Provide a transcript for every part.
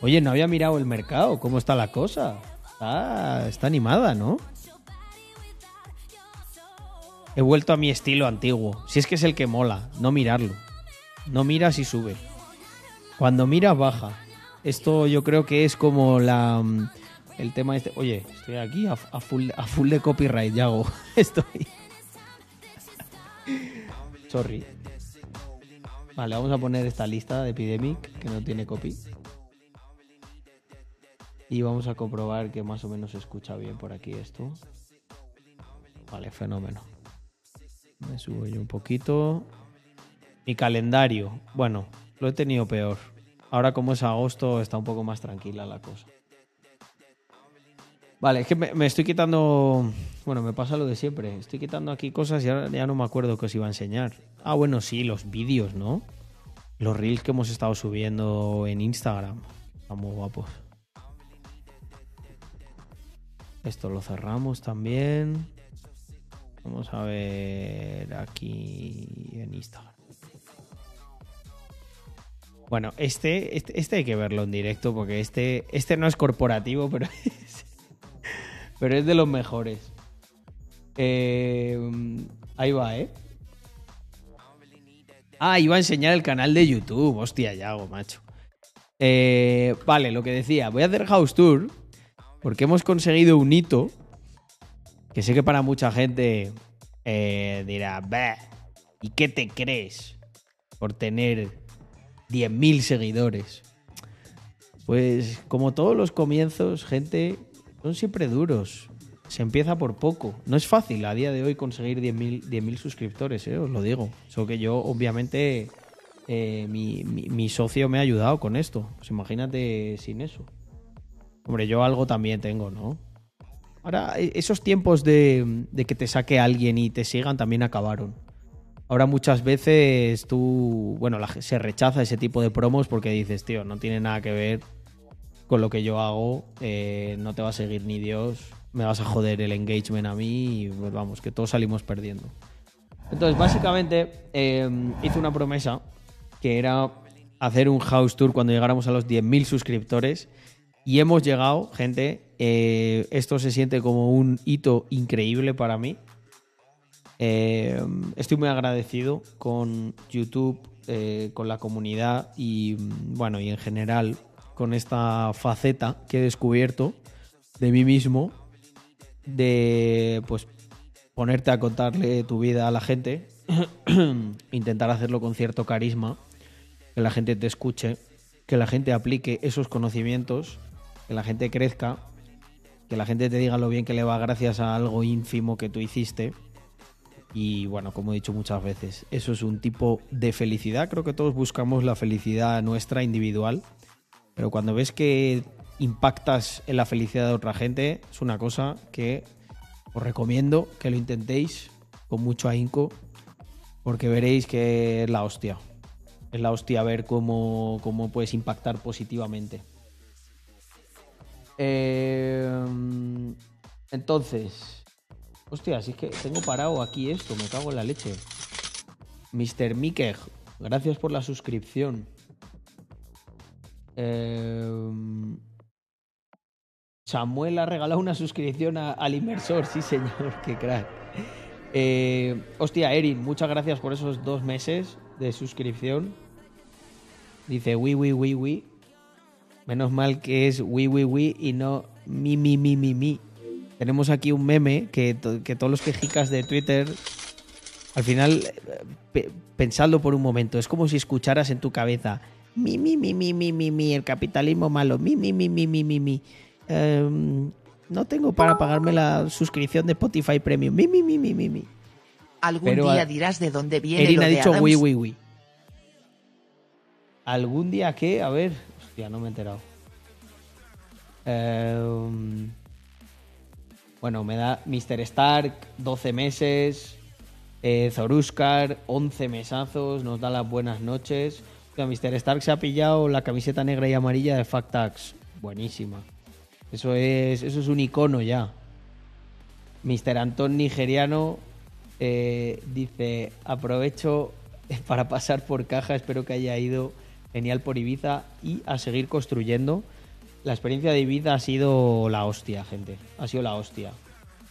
Oye, no había mirado el mercado, ¿cómo está la cosa? Está, está animada, ¿no? He vuelto a mi estilo antiguo. Si es que es el que mola, no mirarlo. No miras y sube. Cuando miras, baja. Esto yo creo que es como la mm, el tema este. Oye, estoy aquí a, full, a full de copyright, ya hago. Estoy. Sorry. Vale, vamos a poner esta lista de Epidemic que no tiene copy. Y vamos a comprobar que más o menos se escucha bien por aquí esto. Vale, fenómeno. Me subo yo un poquito. Mi calendario. Bueno, lo he tenido peor. Ahora como es agosto está un poco más tranquila la cosa. Vale, es que me, estoy quitando... Bueno, me pasa lo de siempre. Estoy quitando aquí cosas y ahora ya no me acuerdo qué os iba a enseñar. Ah, bueno, sí, los vídeos, ¿no? Los reels que hemos estado subiendo en Instagram. Están muy guapos. Esto lo cerramos también. Vamos a ver aquí en Instagram. Bueno, este, este, este, hay que verlo en directo porque este, este no es corporativo, pero es, pero es de los mejores. Eh, ahí va, ¿eh? Ah, iba a enseñar el canal de YouTube. Hostia, ya hago, macho. Eh, vale, lo que decía. Voy a hacer house tour porque hemos conseguido un hito que sé que para mucha gente eh, dirá, ¿y qué te crees por tener 10.000 seguidores? Pues como todos los comienzos, gente, son siempre duros. Se empieza por poco. No es fácil a día de hoy conseguir 10.000 suscriptores, ¿eh? os lo digo. Solo que yo, obviamente, eh, mi, mi, socio me ha ayudado con esto. Pues imagínate sin eso. Hombre, yo algo también tengo, ¿no? Ahora, e, esos tiempos de, que te saque alguien y te sigan también acabaron. Ahora muchas veces tú, bueno, se rechaza ese tipo de promos porque dices, tío, no tiene nada que ver con lo que yo hago, eh, no te va a seguir ni Dios, me vas a joder el engagement a mí y pues vamos, que todos salimos perdiendo. Entonces, básicamente, em, hice una promesa que era hacer un house tour cuando llegáramos a los 10.000 suscriptores y hemos llegado, gente, eh, esto se siente como un hito increíble para mí. Eh, estoy muy agradecido con YouTube, eh, con la comunidad y bueno, y en general con esta faceta que he descubierto de mí mismo de pues ponerte a contarle tu vida a la gente, intentar hacerlo con cierto carisma, que la gente te escuche, que la gente aplique esos conocimientos, que la gente crezca que la gente te diga lo bien que le va gracias a algo ínfimo que tú hiciste. Y bueno, como he dicho muchas veces, eso es un tipo de felicidad. Creo que todos buscamos la felicidad nuestra individual. Pero cuando ves que impactas en la felicidad de otra gente, es una cosa que os recomiendo que lo intentéis con mucho ahínco. Porque veréis que es la hostia. Es la hostia ver cómo, cómo puedes impactar positivamente. Eh, entonces, hostia, si es que tengo parado aquí esto, me cago en la leche. Mr. Mickey, gracias por la suscripción. Eh, Samuel ha regalado una suscripción al inversor, sí señor, qué crack. Eh, hostia, Erin, muchas gracias por esos dos meses de suscripción. Dice, oui, oui, oui, oui. Menos mal que es wi, wi, wi y no mi, mi, mi, mi, mi. Tenemos aquí un meme que, todos los quejicas de Twitter, al final, pensadlo por un momento, es como si escucharas en tu cabeza mi, mi, mi, mi, mi, mi, mi, el capitalismo malo, mi, mi, mi, mi, mi, mi, mi. no tengo para pagarme la suscripción de Spotify Premium. Mi, mi, mi, mi, mi, mi. Algún día dirás de dónde viene Erin lo ha dicho wi, wi, wi. ¿Algún día qué? A ver, no me he enterado. Em, bueno, me da Mr. Stark 12 meses. Eh, Zoruskar 11 mesazos. Nos da las buenas noches. O Mr. Stark se ha pillado la camiseta negra y amarilla de Factax. Buenísima. Eso es, eso es un icono ya. Mr. Antón Nigeriano eh, dice: Aprovecho para pasar por caja. Espero que haya ido Genial por Ibiza y a seguir construyendo. La experiencia de Ibiza ha sido la hostia, gente. Ha sido la hostia.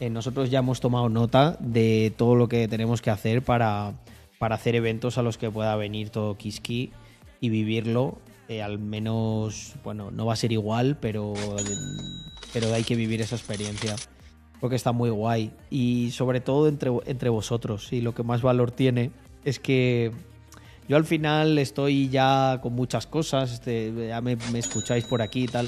Eh, nosotros ya hemos tomado nota de todo lo que tenemos que hacer para, para hacer eventos a los que pueda venir todo Kiski y vivirlo. Eh, al menos, bueno, no va a ser igual, pero, pero hay que vivir esa experiencia. Porque está muy guay. Y sobre todo entre, entre vosotros. Y lo que más valor tiene es que yo al final estoy ya con muchas cosas, este, ya me, escucháis por aquí y tal,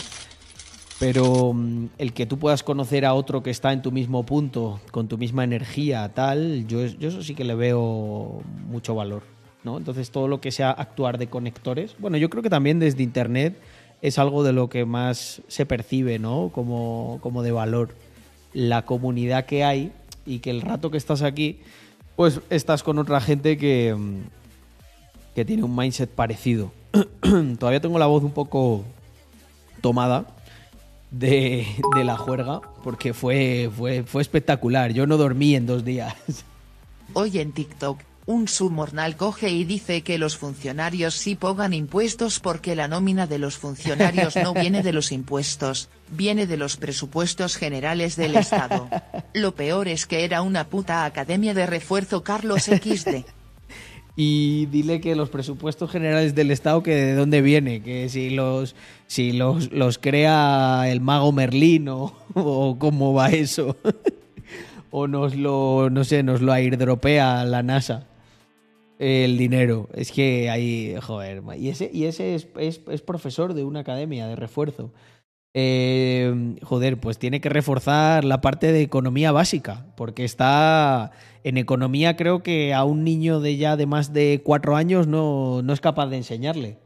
pero mm, el que tú puedas conocer a otro que está en tu mismo punto, con tu misma energía, tal, yo, yo eso sí que le veo mucho valor, ¿no? Entonces todo lo que sea actuar de conectores, bueno, yo creo que también desde Internet es algo de lo que más se percibe, ¿no? Como, como de valor. La comunidad que hay y que el rato que estás aquí, pues estás con otra gente que mm, que tiene un mindset parecido. Todavía tengo la voz un poco tomada de, la juerga porque fue, fue, fue espectacular. Yo no dormí en dos días. Hoy en TikTok, un submornal coge y dice que los funcionarios sí pagan impuestos porque la nómina de los funcionarios no viene de los impuestos, viene de los presupuestos generales del Estado. Lo peor es que era una puta academia de refuerzo Carlos XD y dile que los presupuestos generales del Estado que de dónde viene, que si los si los, los crea el mago Merlín o, cómo va eso. o nos lo no sé, nos lo airdropea la NASA el dinero. Es que hay, joder, y ese y ese es, es profesor de una academia de refuerzo. Eh, joder, pues tiene que reforzar la parte de economía básica, porque está en economía creo que a un niño de ya de más de cuatro años no, no es capaz de enseñarle.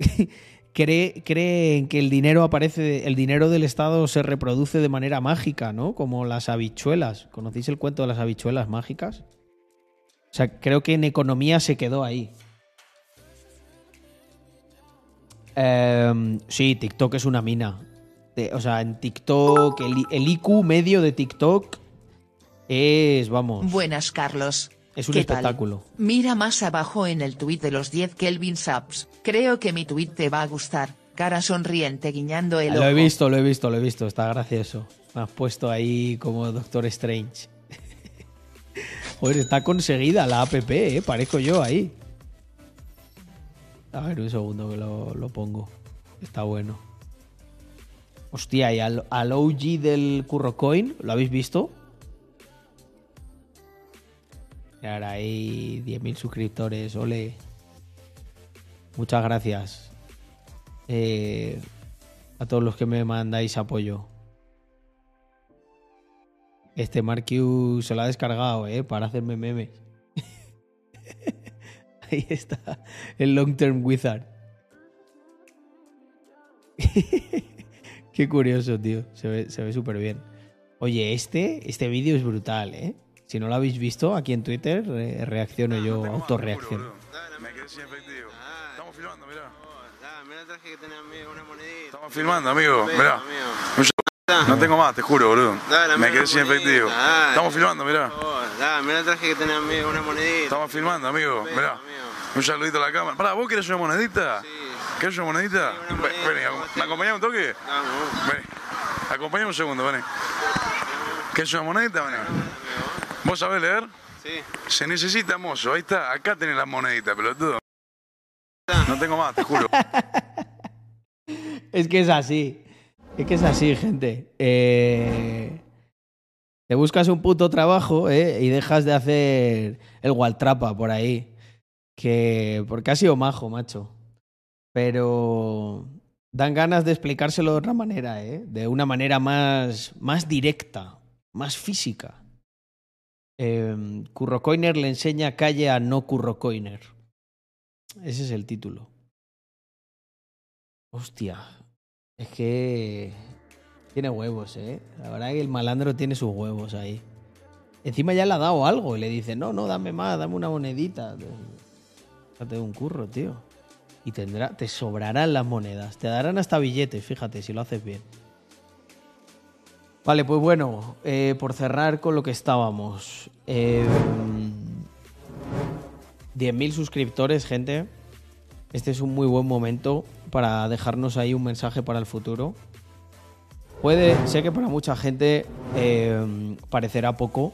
cree, creen que el dinero aparece, el dinero del Estado se reproduce de manera mágica, ¿no? Como las habichuelas. ¿Conocéis el cuento de las habichuelas mágicas? O sea, creo que en economía se quedó ahí. Em, sí, TikTok es una mina o sea, en TikTok, el, IQ medio de TikTok es, vamos. Buenas, Carlos. Es un espectáculo. Mira más abajo en el tweet de los 10 Kelvin Subs. Creo que mi tweet te va a gustar. Cara sonriente guiñando el ojo. Lo he visto, lo he visto, lo he visto. Está gracioso. Me has puesto ahí como Doctor Strange. Joder, está conseguida la app, ¿eh? Parezco yo ahí. A ver, un segundo que lo, lo pongo. Está bueno. Hostia, y al, OG del CurroCoin, ¿lo habéis visto? Y ahora hay 10.000 suscriptores, ole. Muchas gracias eh, a todos los que me mandáis apoyo. Este Marquiu se lo ha descargado, ¿eh? Para hacerme memes. Ahí está, el Long Term Wizard. Qué curioso, tío. Se ve súper bien. Oye, este, este vídeo es brutal, ¿eh? Si no lo habéis visto, aquí en Twitter reacciono yo, autorreacciono. Me quedé sin efectivo. Estamos filmando, mirá. Mira el traje que tenía una monedita. Estamos filmando, amigo. Mirá. No tengo más, te juro, boludo. me quedé sin efectivo. Estamos filmando, mirá. Mira el traje que tenía una monedita. Estamos filmando, amigo. Mirá. Un saludito a la cámara. Pará, ¿vos querés una monedita? Sí. ¿Qué una monedita? Vení, ¿me acompañás un toque? Vení. Acompañame un segundo, vení. ¿Qué una monedita, vení? ¿Vos sabés leer? Sí. Se necesita mozo, ahí está. Acá tenés la monedita, pelotudo. No tengo más, te juro. es que es así. Es que es así, gente. Eh... Te buscas un puto trabajo ¿eh? y dejas de hacer el Waltrapa por ahí. Que. Porque ha sido majo, macho pero dan ganas de explicárselo de otra manera, ¿eh? de una manera más, más directa, más física. Eh, le enseña calle a no Currocoiner. Ese es el título. Hostia, es que tiene huevos, ¿eh? La verdad es que el malandro tiene sus huevos ahí. Encima ya le ha dado algo y le dice, no, no, dame más, dame una monedita. Date un curro, tío y tendrá, te sobrarán las monedas. Te darán hasta billetes, fíjate, si lo haces bien. Vale, pues bueno, eh, por cerrar con lo que estábamos. Eh, 10.000 suscriptores, gente. este es un muy buen momento para dejarnos ahí un mensaje para el futuro. Puede, sé que para mucha gente eh, parecerá poco.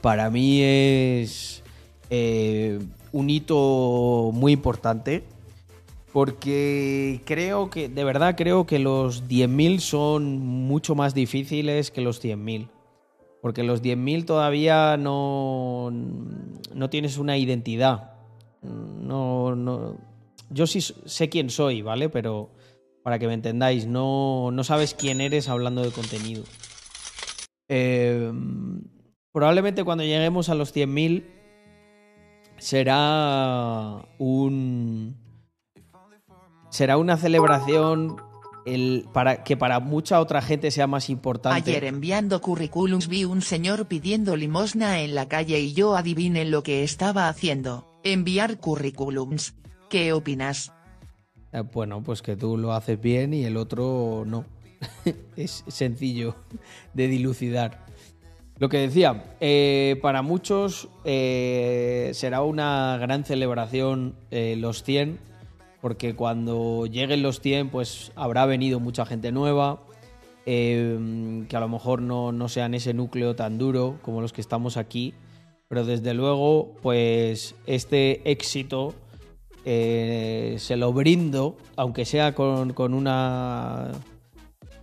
Para mí es eh, un hito muy importante porque creo que, de verdad creo que los 10.000 son mucho más difíciles que los 100.000. Porque los 10.000 todavía no, no tienes una identidad. No, no, yo sí sé quién soy, ¿vale? Pero para que me entendáis, no, no sabes quién eres hablando de contenido. Eh, probablemente cuando lleguemos a los 100.000 será un... Será una celebración el, para, que para mucha otra gente sea más importante. Ayer enviando currículums vi un señor pidiendo limosna en la calle y yo adiviné lo que estaba haciendo, enviar currículums. ¿Qué opinas? Eh, bueno, pues que tú lo haces bien y el otro no. es sencillo de dilucidar. Lo que decía, eh, para muchos eh, será una gran celebración los 100, porque cuando lleguen los 100 pues habrá venido mucha gente nueva, que a lo mejor no, no sean ese núcleo tan duro como los que estamos aquí, pero desde luego pues este éxito eh, se lo brindo, aunque sea con, una,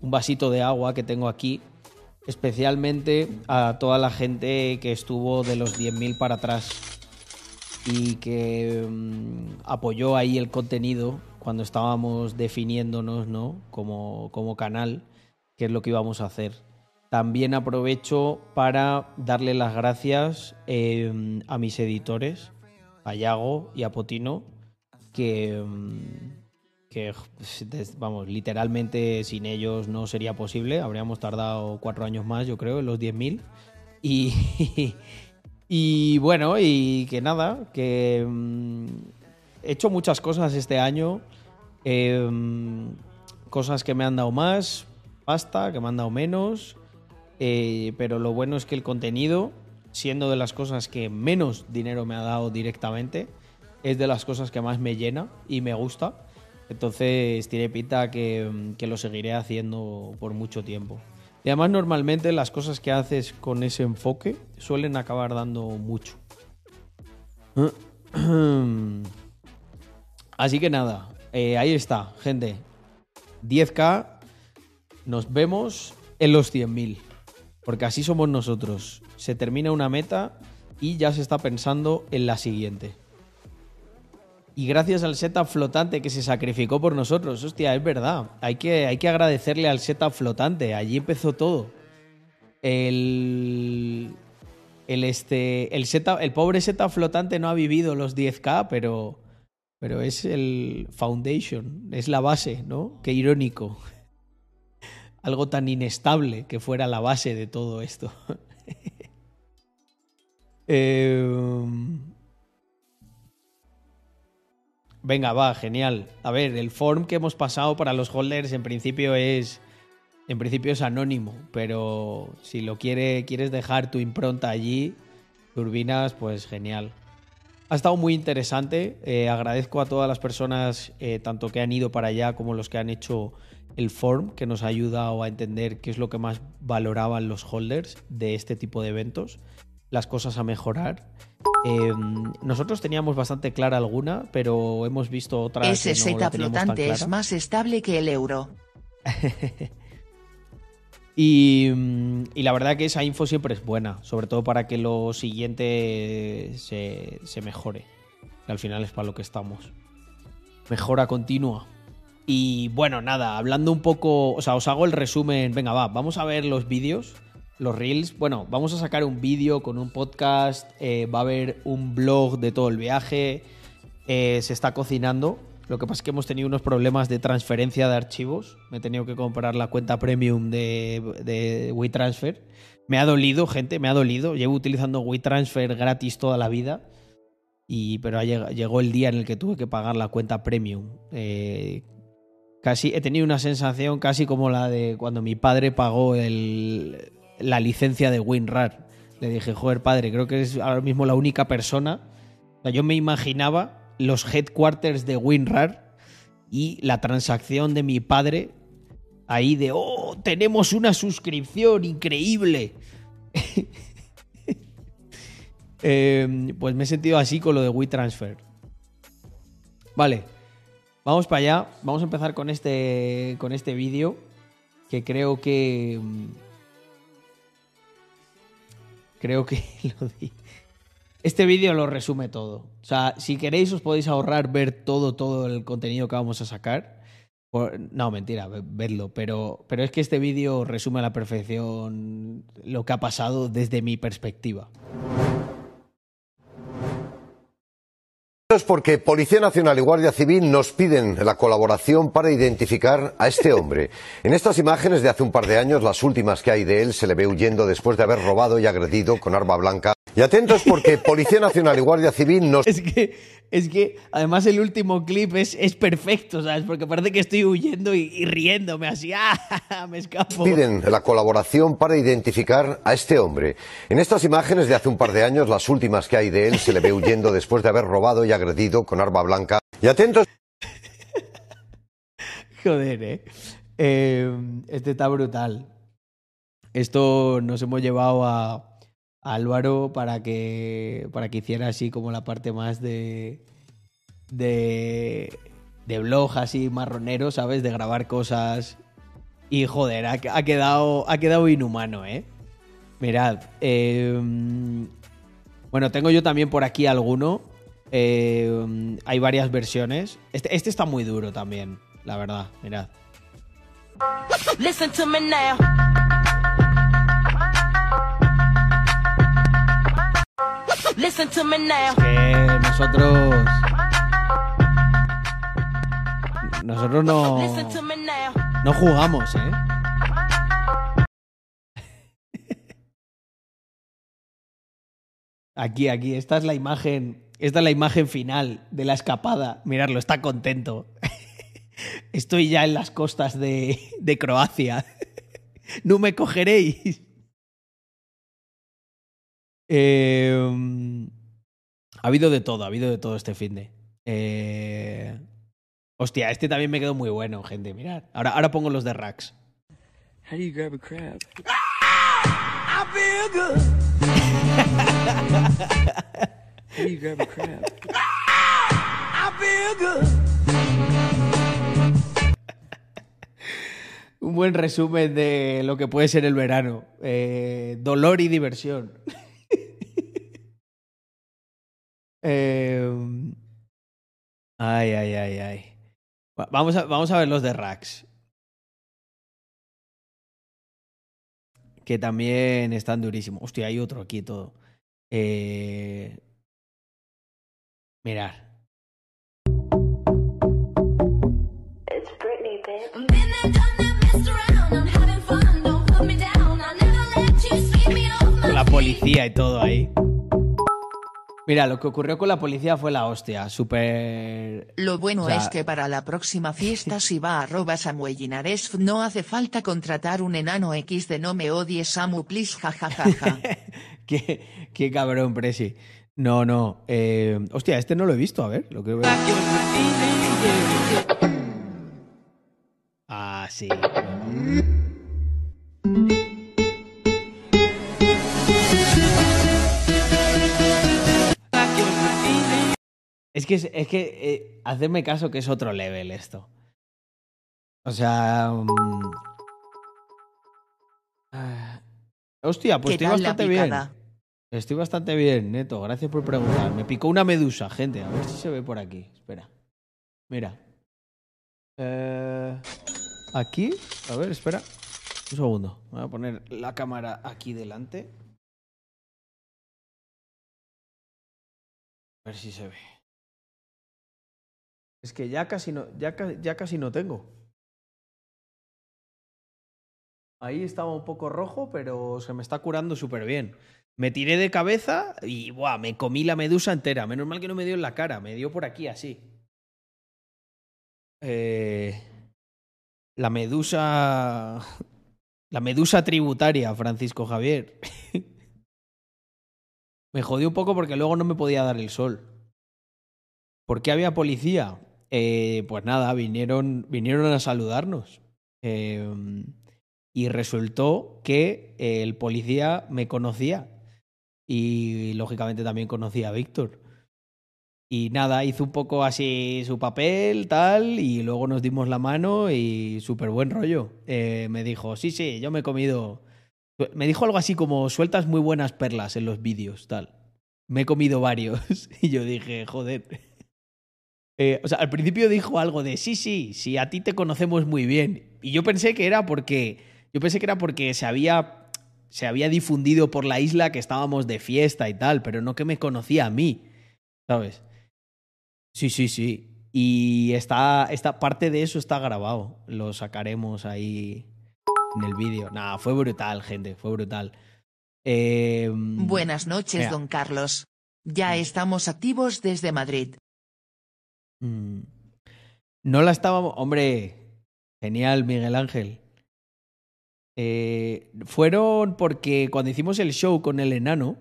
un vasito de agua que tengo aquí, especialmente a toda la gente que estuvo de los 10.000 para atrás y que mm, apoyó ahí el contenido cuando estábamos definiéndonos ¿no? como, como canal, qué es lo que íbamos a hacer. También aprovecho para darle las gracias eh, a mis editores, a Yago y a Potino, que, mm, vamos, literalmente sin ellos no sería posible. Habríamos tardado cuatro años más, yo creo, en los 10.000. Y, y bueno, y que nada, que mm, he hecho muchas cosas este año. Em, cosas que me han dado más, pasta, que me han dado menos. Eh, pero lo bueno es que el contenido, siendo de las cosas que menos dinero me ha dado directamente, es de las cosas que más me llena y me gusta. Entonces tiene pinta que, lo seguiré haciendo por mucho tiempo. Y además normalmente las cosas que haces con ese enfoque suelen acabar dando mucho. Así que nada, eh, ahí está, gente. 10k, nos vemos en los 100.000. Porque así somos nosotros. Se termina una meta y ya se está pensando en la siguiente. Y gracias al setup flotante que se sacrificó por nosotros. Hostia, es verdad. Hay que, hay que agradecerle al setup flotante. Allí empezó todo. El. El, este, el, setup, el pobre setup flotante no ha vivido los 10K, pero, pero es el foundation, es la base, ¿no? Qué irónico. Algo tan inestable que fuera la base de todo esto. eh, Venga, va, genial. A ver, el form que hemos pasado para los holders en principio es. En principio es anónimo, pero si lo quiere, quieres dejar tu impronta allí, turbinas, pues genial. Ha estado muy interesante. Eh, agradezco a todas las personas, eh, tanto que han ido para allá como los que han hecho el form, que nos ha ayudado a entender qué es lo que más valoraban los holders de este tipo de eventos, las cosas a mejorar. Em, nosotros teníamos bastante clara alguna, pero hemos visto otra. Ese que no flotante es más estable que el euro. y, la verdad que esa info siempre es buena, sobre todo para que lo siguiente se, se mejore. Que al final es para lo que estamos. Mejora continua. Y bueno, nada, hablando un poco, o sea, os hago el resumen. Venga, va, vamos a ver los vídeos los reels. Bueno, vamos a sacar un vídeo con un podcast, eh, va a haber un blog de todo el viaje, eh, se está cocinando. Lo que pasa es que hemos tenido unos problemas de transferencia de archivos. Me he tenido que comprar la cuenta premium de, de WeTransfer. Me ha dolido, gente, me ha dolido. Llevo utilizando WeTransfer gratis toda la vida. Y, pero llegó el día en el que tuve que pagar la cuenta premium. Eh, casi he tenido una sensación casi como la de cuando mi padre pagó el, la licencia de WinRAR. Le dije, joder, padre, creo que es ahora mismo la única persona. yo me imaginaba los headquarters de WinRAR y la transacción de mi padre ahí de, oh, tenemos una suscripción increíble. Eh, pues me he sentido así con lo de WeTransfer. Vale, vamos para allá. Vamos a empezar con este, con este vídeo que creo que... Creo que lo di. Este vídeo lo resume todo. O sea, si queréis os podéis ahorrar ver todo, todo el contenido que vamos a sacar. No, mentira, ve- vedlo. Pero, pero es que este vídeo resume a la perfección lo que ha pasado desde mi perspectiva. Es porque Policía Nacional y Guardia Civil nos piden la colaboración para identificar a este hombre. En estas imágenes de hace un par de años, las últimas que hay de él, se le ve huyendo después de haber robado y agredido con arma blanca. Y atentos porque Policía Nacional y Guardia Civil nos Es que, es que además el último clip es, es perfecto, ¿sabes? Porque parece que estoy huyendo y, y riéndome así. ¡Ah! Me escapo. piden la colaboración para identificar a este hombre. En estas imágenes de hace un par de años, las últimas que hay de él, se le ve huyendo después de haber robado y agredido con arma blanca. Y atentos Joder, ¿eh? Eh, Este está brutal. Esto nos hemos llevado a, Álvaro para que, para que hiciera así como la parte más de, de, de blog así marronero, ¿sabes? De grabar cosas. Y joder, ha, quedado, ha quedado inhumano, ¿eh? Mirad, eh, bueno, tengo yo también por aquí alguno. Eh, hay varias versiones. Este, este está muy duro también, la verdad. Mirad. Listen. Listen to me now. Que nosotros. Nosotros no. No jugamos, ¿eh? Aquí, aquí, esta es la imagen. Esta es la imagen final de la escapada. Miradlo, está contento. Estoy ya en las costas de, de Croacia. No me cogeréis. Eh, ha habido de todo, ha habido de todo este fin de. Eh, hostia, este también me quedó muy bueno, gente. Mirad. Ahora, ahora pongo los de Rax. How do you grab a crab? I feel good. How do you grab a crab? I feel good. Un buen resumen de lo que puede ser el verano. Eh, dolor y diversión. Eh, ay, ay, ay, ay. Va- Vamos a, vamos a ver los de Rax. Que también están durísimos. Hostia, hay otro aquí y todo. Eh, mirar. Con la policía y todo ahí. Mira, lo que ocurrió con la policía fue la hostia. Súper. Lo bueno O sea- es que para la próxima fiesta si va arroba Samuel Linares no hace falta contratar un enano X de no me odies Samu please jajajaja. qué, qué cabrón, Presi. No, no. eh, hostia, este no lo he visto. A ver, lo que Ah, sí. Que, es, que eh, hacerme caso que es otro level esto. O sea. ah, hostia, pues ¿Qué estoy bastante bien. Estoy bastante bien, Neto. Gracias por preguntar. Me picó una medusa, gente. A ver si se ve por aquí. Espera. Mira. Eh, aquí. A ver, espera. Un segundo. Voy a poner la cámara aquí delante. A ver si se ve. Es que ya casi no, ya, ca- ya casi no tengo. Ahí estaba un poco rojo, pero se me está curando súper bien. Me tiré de cabeza y buah, me comí la medusa entera. Menos mal que no me dio en la cara, me dio por aquí así. Eh, la medusa. La medusa tributaria, Francisco Javier. me jodió un poco porque luego no me podía dar el sol. ¿Por qué había policía? Eh, pues nada, vinieron, vinieron a saludarnos. Eh, y resultó que el policía me conocía. Y lógicamente también conocía a Víctor. Y nada, hizo un poco así su papel, tal, y luego nos dimos la mano y súper buen rollo. Eh, me dijo, sí, sí, yo me he comido... Me dijo algo así como, sueltas muy buenas perlas en los vídeos, tal. Me he comido varios. Y yo dije, joder. Eh, o sea, al principio dijo algo de, sí, sí, sí, a ti te conocemos muy bien. Y yo pensé que era porque... Yo pensé que era porque se había, se había difundido por la isla que estábamos de fiesta y tal, pero no que me conocía a mí, ¿sabes? Sí, sí, sí. Y está, esta parte de eso está grabado. Lo sacaremos ahí en el vídeo. Nada, fue brutal, gente, fue brutal. Eh, Buenas noches, mira. don Carlos. Ya estamos activos desde Madrid. Mm, no la estábamos. Hombre, genial, Miguel Ángel. Eh, fueron porque cuando hicimos el show con el enano,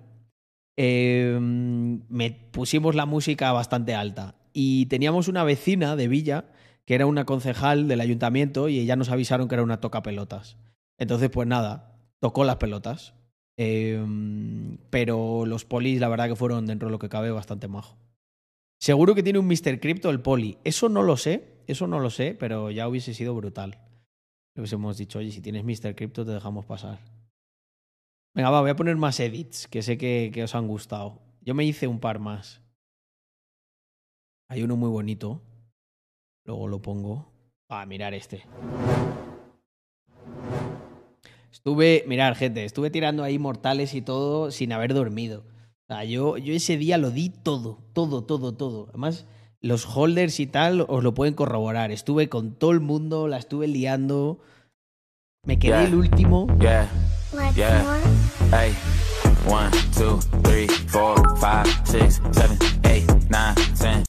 eh, me pusimos la música bastante alta. Y teníamos una vecina de Villa que era una concejal del ayuntamiento y ella nos avisaron que era una toca pelotas. Entonces, pues nada, tocó las pelotas. Eh, pero los polis, la verdad que fueron dentro de lo que cabe bastante majo. Seguro que tiene un Mr. Crypto el poli. Eso no lo sé, eso no lo sé, pero ya hubiese sido brutal. Le hubiésemos dicho, oye, si tienes Mr. Crypto te dejamos pasar. Venga, va, voy a poner más edits, que sé que, que os han gustado. Yo me hice un par más. Hay uno muy bonito. Luego lo pongo. Ah, mirar este. Estuve, mirar, gente, estuve tirando ahí mortales y todo sin haber dormido. O sea, yo, yo ese día lo di todo, todo, todo, todo. Además, los holders y tal os lo pueden corroborar. Estuve con todo el mundo, la estuve liando. Me quedé Yeah. el último. Yeah, yeah. Hey, one, two, three, four, five, six, seven, eight, nine, ten.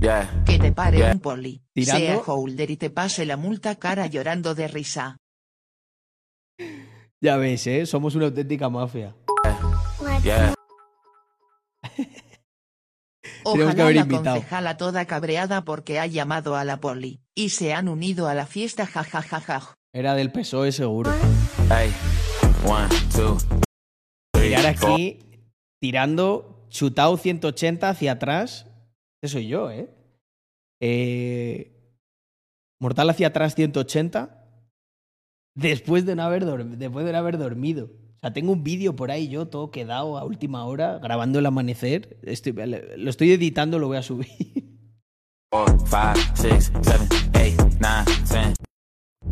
Yeah, Que te pare Yeah. un poli. Tirando. Sea holder y te pase la multa cara llorando de risa. Ya ves, ¿eh? Somos una auténtica mafia. yeah. Ojalá haber la invitado. concejala toda cabreada porque ha llamado a la poli, y se han unido a la fiesta jajajaja. Era del PSOE seguro. Hey, one, two, three, Mirar four. aquí, tirando, chutado 180 hacia atrás. Ese soy yo, ¿eh? Eh, Mortal hacia atrás 180. Después de no haber, dorm- después de no haber dormido. Tengo un vídeo por ahí yo todo quedado a última hora, grabando el amanecer. Lo estoy editando, lo voy a subir.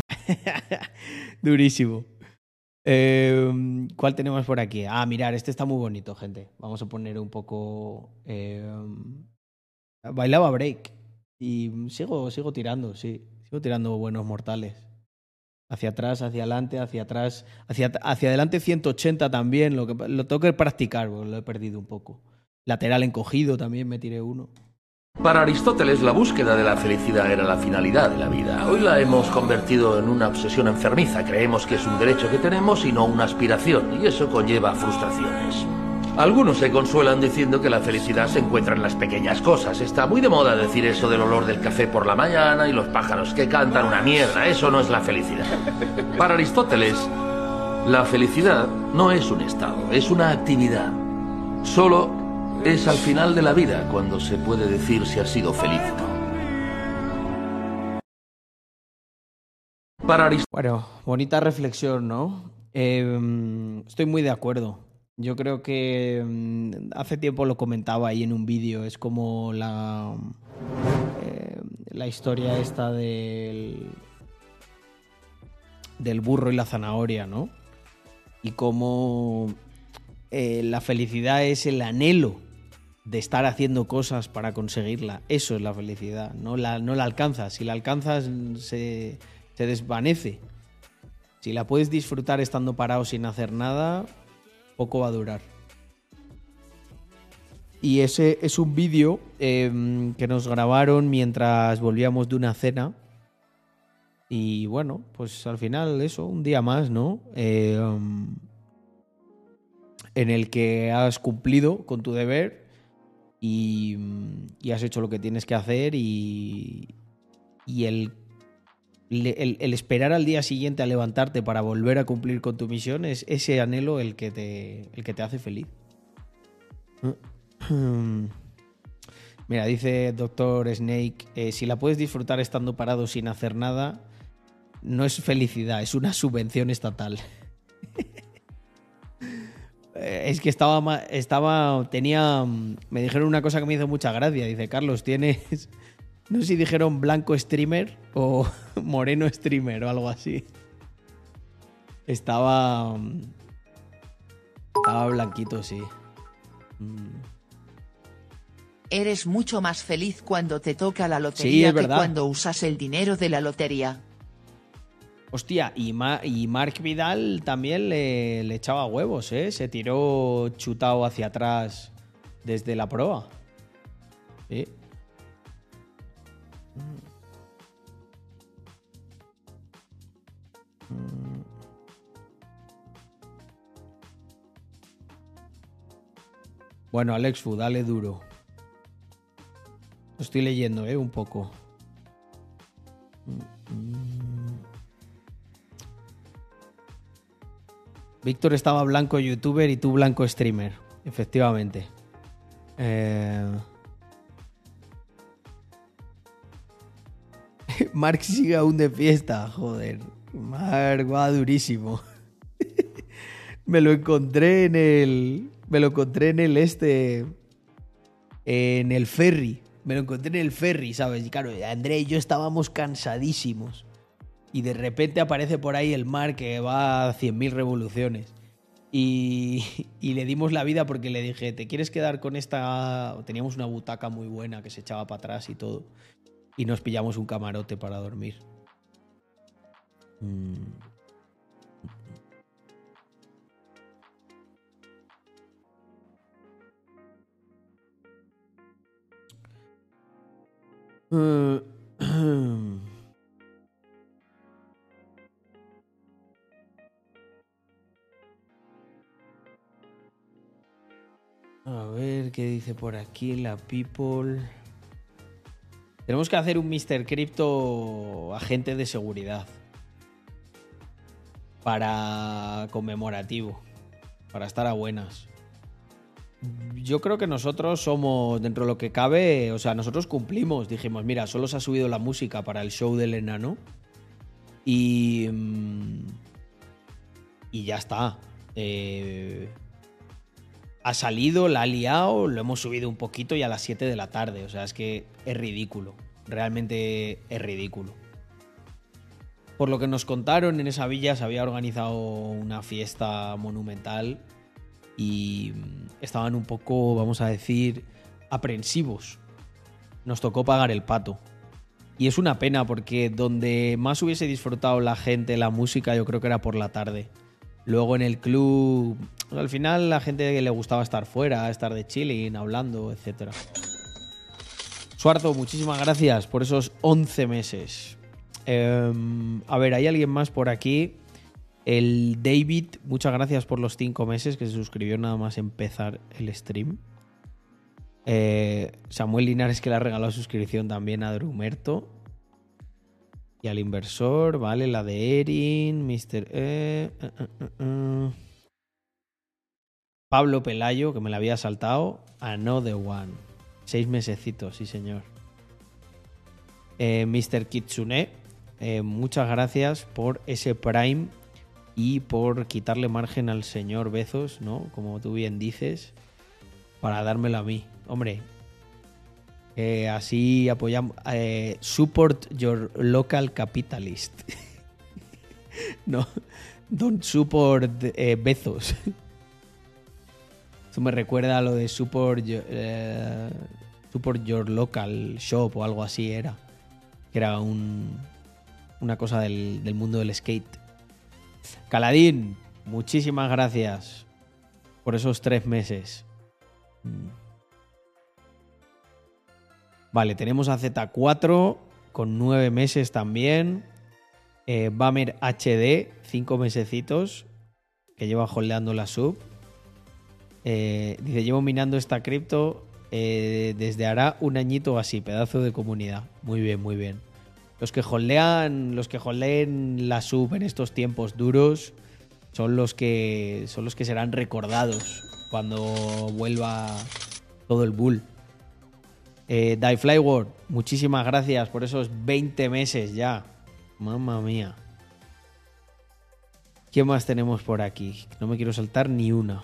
Durísimo. Eh, ¿Cuál tenemos por aquí? Ah, mirar, este está muy bonito, gente. Vamos a poner un poco. eh, bailaba break. Y sigo, sigo tirando, sí. Sigo tirando buenos mortales. Hacia atrás, hacia adelante, hacia atrás. Hacia, hacia adelante 180 también. Lo, que, lo tengo que practicar, porque lo he perdido un poco. Lateral encogido también me tiré uno. Para Aristóteles, la búsqueda de la felicidad era la finalidad de la vida. Hoy la hemos convertido en una obsesión enfermiza. Creemos que es un derecho que tenemos y no una aspiración, y eso conlleva frustraciones. Algunos se consuelan diciendo que la felicidad se encuentra en las pequeñas cosas. Está muy de moda decir eso del olor del café por la mañana y los pájaros que cantan una mierda. Eso no es la felicidad. Para Aristóteles, la felicidad no es un estado, es una actividad. Solo es al final de la vida cuando se puede decir si ha sido feliz. Para Aristóteles, Bueno, bonita reflexión, ¿no? Eh, estoy muy de acuerdo. Yo creo que mm, hace tiempo lo comentaba ahí en un vídeo. Es como la, eh, la historia esta del, del burro y la zanahoria, ¿no? Y cómo eh, la felicidad es el anhelo de estar haciendo cosas para conseguirla. Eso es la felicidad. No la, no la alcanzas. Si la alcanzas, se, se desvanece. Si la puedes disfrutar estando parado sin hacer nada, poco va a durar. Y ese es un vídeo eh, que nos grabaron mientras volvíamos de una cena. Y bueno, pues al final eso, un día más, ¿no? Um, en el que has cumplido con tu deber y, y has hecho lo que tienes que hacer y, y el, el- esperar al día siguiente a levantarte para volver a cumplir con tu misión es ese anhelo el que te, el que te hace feliz. Mira, dice Doctor Snake, eh, si la puedes disfrutar estando parado sin hacer nada, no es felicidad, es una subvención estatal. Eh, es que estaba, estaba, tenía, mm, me dijeron una cosa que me hizo mucha gracia. Dice, Carlos, tienes, no sé si dijeron blanco streamer o moreno streamer o algo así. Estaba, mm, estaba blanquito, sí. Mm. Eres mucho más feliz cuando te toca la lotería que cuando usas el dinero de la lotería. Hostia, y, Ma- y Mark Vidal también le, le echaba huevos, ¿eh? Se tiró chutado hacia atrás desde la proa. Sí. Bueno, Alex Fu, dale duro. Estoy leyendo, ¿eh? Un poco. Víctor estaba blanco youtuber y tú blanco streamer. Efectivamente. Eh... Mark sigue aún de fiesta. Joder. Mark va durísimo. me lo encontré en el. Me lo encontré en el este. En el ferry. Me lo encontré en el ferry, ¿sabes? Y claro, André y yo estábamos cansadísimos. Y de repente aparece por ahí el mar que va a 100.000 revoluciones. Y, y le dimos la vida porque le dije, ¿te quieres quedar con esta...? Teníamos una butaca muy buena que se echaba para atrás y todo. Y nos pillamos un camarote para dormir. Mm. Eh, A ver qué dice por aquí la people. Tenemos que hacer un Mr. Crypto agente de seguridad. Para conmemorativo. Para estar a buenas. Yo creo que nosotros somos, dentro de lo que cabe, o sea, nosotros cumplimos. Dijimos, mira, solo se ha subido la música para el show del enano. Y. mm, Y ya está. Eh, ha salido, la ha liado, lo hemos subido un poquito y a las 7 de la tarde. O sea, es que es ridículo. Realmente es ridículo. Por lo que nos contaron, en esa villa se había organizado una fiesta monumental y mm, estaban un poco, vamos a decir, aprensivos. Nos tocó pagar el pato. Y es una pena porque donde más hubiese disfrutado la gente la música yo creo que era por la tarde. Luego en el club, al final la gente le gustaba estar fuera, estar de chilling, hablando, etc. Suarto, muchísimas gracias por esos 11 meses. Em, a ver, hay alguien más por aquí. El David, muchas gracias por los 5 meses que se suscribió nada más empezar el stream. Eh, Samuel Linares que le ha regalado suscripción también a Drumerto. Y al inversor, vale, la de Erin, Mr. E, eh, eh, eh. Pablo Pelayo, que me la había saltado. Another one. Seis mesecitos, sí señor. Eh, Mr. Kitsune, muchas gracias por ese Prime y por quitarle margen al señor Bezos, ¿no? Como tú bien dices, para dármelo a mí. Hombre, eh, así apoyamos. eh, support your local capitalist. no, don't support eh, Bezos. Esto me recuerda a lo de support, your- eh, support your local shop o algo así era. Que era un, una cosa del, del mundo del skate. Caladín, muchísimas gracias por esos tres meses. Mm. Vale, tenemos a Z4 con nueve meses también. Eh, HD, cinco mesecitos, que lleva holdeando la sub. Eh, dice, llevo minando esta cripto Eh, desde hará un añito así, pedazo de comunidad. Muy bien, muy bien. Los que holdean, los que holdeen la sub en estos tiempos duros son los que son los que serán recordados cuando vuelva todo el bull. Eh, Die Flyward, muchísimas gracias por esos 20 meses ya. Mamma mía. ¿Qué más tenemos por aquí? No me quiero saltar ni una.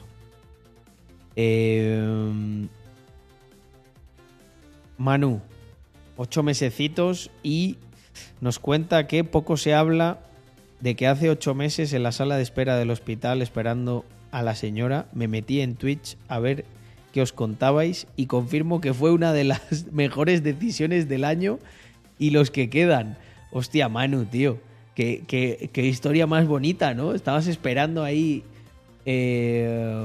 Eh, Manu, ocho mesecitos y nos cuenta que poco se habla de que hace ocho meses en la sala de espera del hospital esperando a la señora me metí en Twitch a ver qué os contabais y confirmo que fue una de las mejores decisiones del año y los que quedan. Hostia, Manu, tío. Qué, qué- historia más bonita, ¿no? Estabas esperando ahí eh,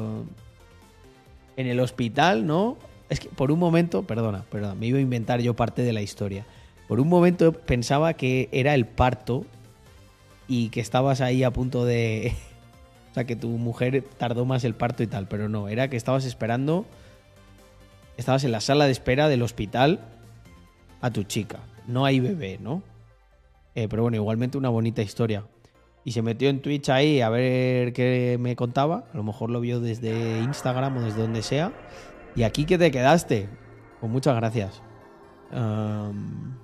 en el hospital, ¿no? Es que por un momento, perdona, perdona, me iba a inventar yo parte de la historia. Por un momento pensaba que era el parto y que estabas ahí a punto de... o sea, que tu mujer tardó más el parto y tal, pero no, era que estabas esperando... Estabas en la sala de espera del hospital a tu chica. No hay bebé, ¿no? Eh, pero bueno, igualmente una bonita historia. Y se metió en Twitch ahí a ver qué me contaba. A lo mejor lo vio desde Instagram o desde donde sea. Y aquí que te quedaste. Pues muchas gracias. Am,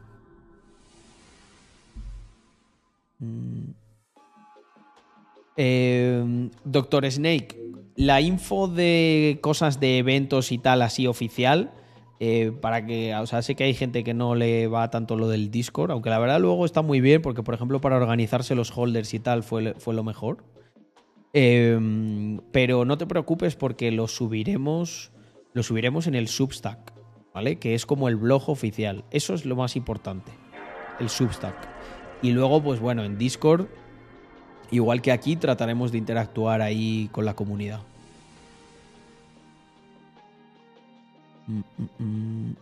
Eh, Doctor Snake, la info de cosas de eventos y tal así oficial, eh, para que, o sea, sé que hay gente que no le va tanto lo del Discord, aunque la verdad luego está muy bien, porque por ejemplo para organizarse los holders y tal fue, fue lo mejor. Eh, pero no te preocupes porque lo subiremos, lo subiremos en el Substack, ¿vale? Que es como el blog oficial. Eso es lo más importante, el Substack. Y luego, pues bueno, en Discord Igual que aquí, trataremos de interactuar ahí con la comunidad. Mm, mm, mm.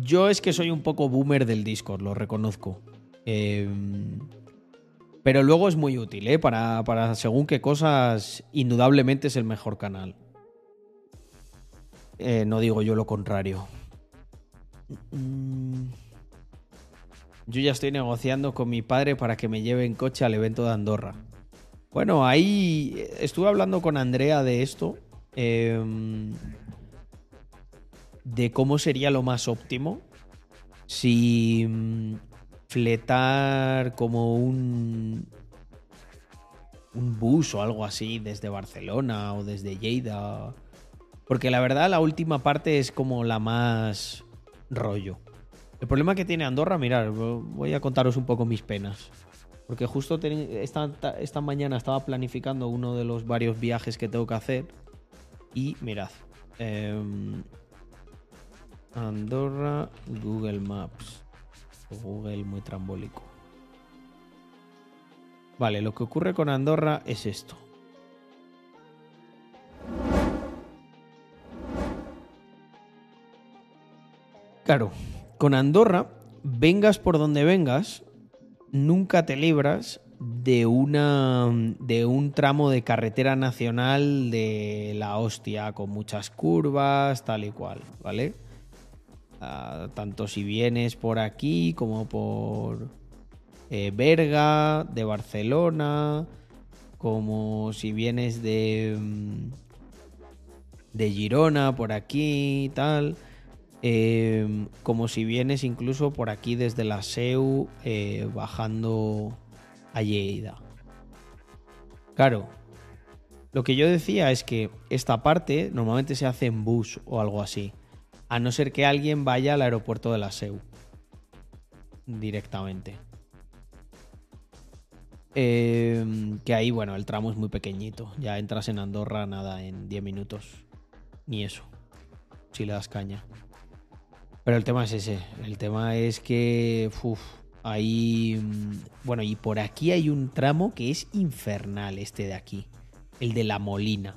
Yo es que soy un poco boomer del Discord, lo reconozco. Eh, pero luego es muy útil, ¿eh? Para, para según qué cosas, indudablemente es el mejor canal. Eh, no digo yo lo contrario. Mm. Yo ya estoy negociando con mi padre para que me lleve en coche al evento de Andorra. Bueno, ahí estuve hablando con Andrea de esto. eh, de cómo sería lo más óptimo. Si mm, fletar como un. un bus o algo así desde Barcelona o desde Lleida. Porque la verdad, la última parte es como la más rollo. El problema que tiene Andorra, mirar, voy a contaros un poco mis penas. Porque justo esta, esta mañana estaba planificando uno de los varios viajes que tengo que hacer. Y mirad. em, Andorra, Google Maps. Google muy trambólico. Vale, lo que ocurre con Andorra es esto. Claro, con Andorra, vengas por donde vengas, nunca te libras de una de un tramo de carretera nacional de la hostia con muchas curvas tal y cual vale Ah, tanto si vienes por aquí como por eh, Berga de Barcelona como si vienes de mm, de Girona por aquí y tal eh, como si vienes incluso por aquí desde la SEU eh, bajando a Lleida. Claro, lo que yo decía es que esta parte normalmente se hace en bus o algo así, a no ser que alguien vaya al aeropuerto de la SEU directamente. Eh, que ahí, bueno, el tramo es muy pequeñito. Ya entras en Andorra, nada, en 10 minutos. Ni eso. Si le das caña. Pero el tema es ese. El tema es que. uf, ahí. mm, Bueno, y por aquí hay un tramo que es infernal, este de aquí. El de la Molina.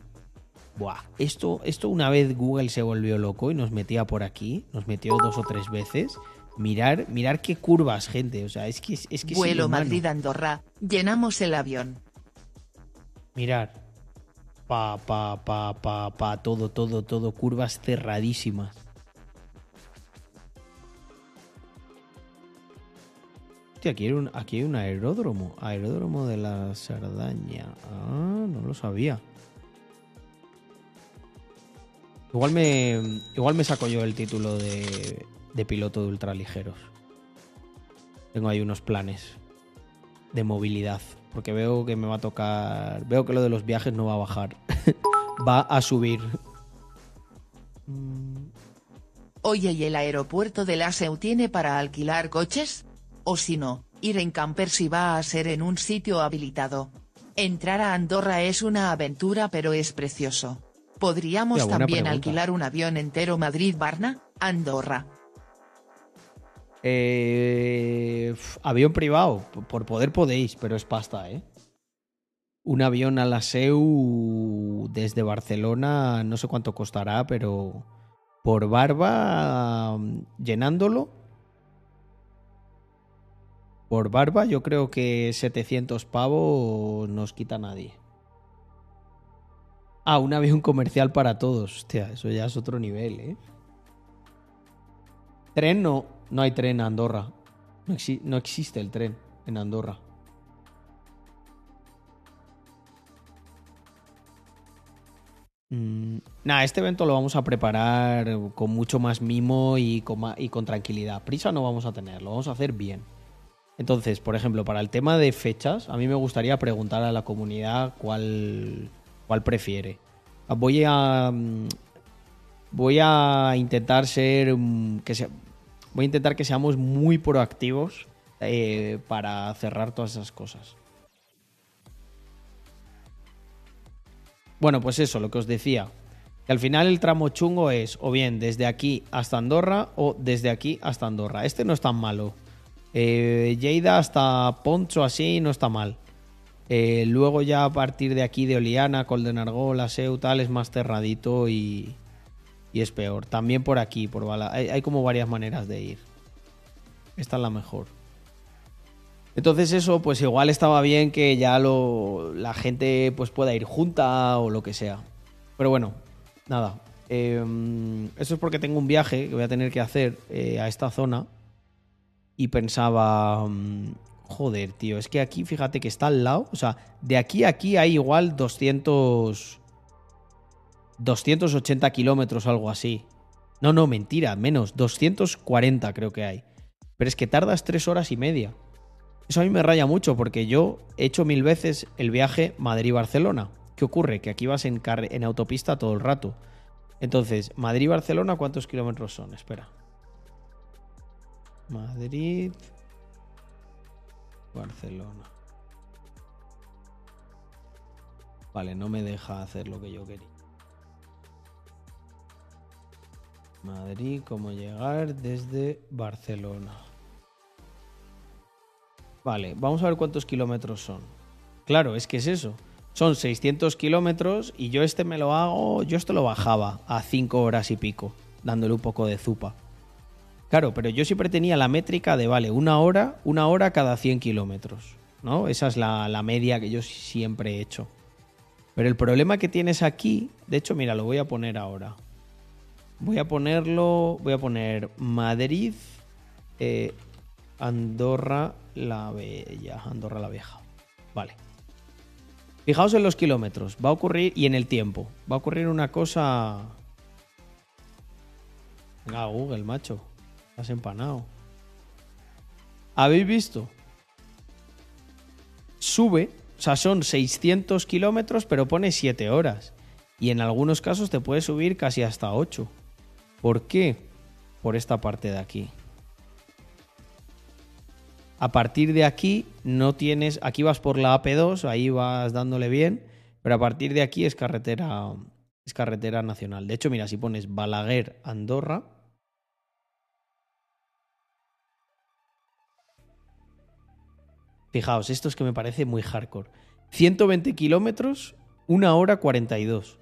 Buah. Esto, esto una vez Google se volvió loco y nos metía por aquí. Nos metió dos o tres veces. Mirar, mirar qué curvas, gente. O sea, es que es, es que Vuelo. Madrid-Andorra, llenamos el avión. Mirar. Pa, pa, pa, pa, pa, todo, todo, todo, curvas cerradísimas. Hostia, aquí hay, un, aeródromo. Aeródromo de la Sardaña. Ah, no lo sabía. Igual me, igual me saco yo el título de, piloto de ultraligeros. Tengo ahí unos planes de movilidad. Porque veo que me va a tocar. Veo que lo de los viajes no va a bajar. va a subir. Oye, ¿y el aeropuerto de Laseu tiene para alquilar coches? O si no, ir en camper si va a ser en un sitio habilitado. Entrar a Andorra es una aventura pero es precioso. ¿Podríamos también pregunta. alquilar un avión entero Madrid-Varna, Andorra? Eh, avión privado. Por poder podéis, pero es pasta, ¿eh? Un avión a la SEU desde Barcelona, no sé cuánto costará, pero por barba, mm, llenándolo. Por barba, yo creo que 700 pavos nos quita nadie. Ah, un avión comercial para todos. Hostia, eso ya es otro nivel, ¿eh? Tren no, no hay tren en Andorra. No, exi- no existe el tren en Andorra. Mm, Nada, este evento lo vamos a preparar con mucho más mimo y con, y con tranquilidad. Prisa no vamos a tener, lo vamos a hacer bien. Entonces, por ejemplo, para el tema de fechas, a mí me gustaría preguntar a la comunidad cuál, cuál prefiere. Voy a, mm, voy a intentar ser mm, que voy a intentar que seamos muy proactivos eh, para cerrar todas esas cosas. Bueno, pues eso, lo que os decía. Que al final el tramo chungo es o bien desde aquí hasta Andorra o desde aquí hasta Andorra. Este no es tan malo. Eh, Lleida hasta Poncho así no está mal. Eh, luego ya a partir de aquí de Oliana, Coldenargó, La Seu, tal, es más cerradito y, y es peor. También por aquí, por Bala. Hay, como varias maneras de ir. Esta es la mejor. Entonces eso, pues igual estaba bien que ya lo, la gente pues pueda ir junta o lo que sea. Pero bueno, nada. Eh, eso es porque tengo un viaje que voy a tener que hacer eh, a esta zona. Y pensaba, mm, joder, tío, es que aquí fíjate que está al lado. O sea, de aquí a aquí hay igual 200... 280 kilómetros algo así. No, no, mentira, menos. 240 creo que hay. Pero es que tardas tres horas y media. Eso a mí me raya mucho porque yo he hecho mil veces el viaje Madrid-Barcelona. ¿Qué ocurre? Que aquí vas en, en autopista todo el rato. Entonces, Madrid-Barcelona, ¿cuántos kilómetros son? Espera. Madrid. Barcelona. Vale, no me deja hacer lo que yo quería. Madrid, cómo llegar desde Barcelona. Vale, vamos a ver cuántos kilómetros son. Claro, es que es eso. Son 600 kilómetros y yo este me lo hago, yo esto lo bajaba a 5 horas y pico, dándole un poco de zupa. Claro, pero yo siempre tenía la métrica de, vale, una hora, una hora cada 100 kilómetros, ¿no? Esa es la, la media que yo siempre he hecho. Pero el problema que tienes aquí, de hecho, mira, lo voy a poner ahora. Voy a ponerlo, voy a poner Madrid, eh, Andorra la Bella, Andorra la Vieja. Vale. Fijaos en los kilómetros, va a ocurrir, y en el tiempo, va a ocurrir una cosa... Venga, Google, macho. Estás empanado. ¿Habéis visto? Sube, o sea, son 600 kilómetros, pero pone 7 horas. Y en algunos casos te puede subir casi hasta 8. ¿Por qué? Por esta parte de aquí. A partir de aquí no tienes, aquí vas por la AP2, ahí vas dándole bien, pero a partir de aquí es carretera es carretera nacional. De hecho, mira, si pones Balaguer Andorra, Fijaos, esto es que me parece muy hardcore. 120 kilómetros, una hora 42.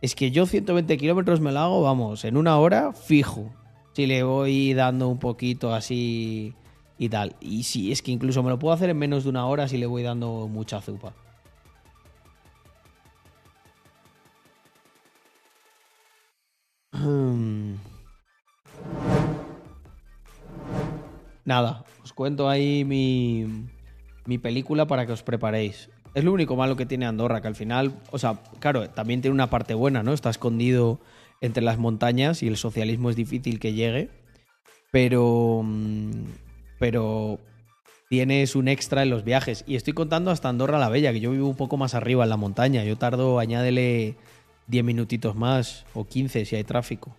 Es que yo 120 kilómetros me lo hago, vamos, en una hora fijo. Si le voy dando un poquito así y tal. Y sí, es que incluso me lo puedo hacer en menos de una hora si le voy dando mucha zupa. Nada, os cuento ahí mi, mi película para que os preparéis. Es lo único malo que tiene Andorra, que al final, o sea, claro, también tiene una parte buena, ¿no? Está escondido entre las montañas y el socialismo es difícil que llegue, pero, mm, pero tienes un extra en los viajes. Y estoy contando hasta Andorra la Bella, que yo vivo un poco más arriba en la montaña. Yo tardo, añádele 10 minutitos más o 15 si hay tráfico.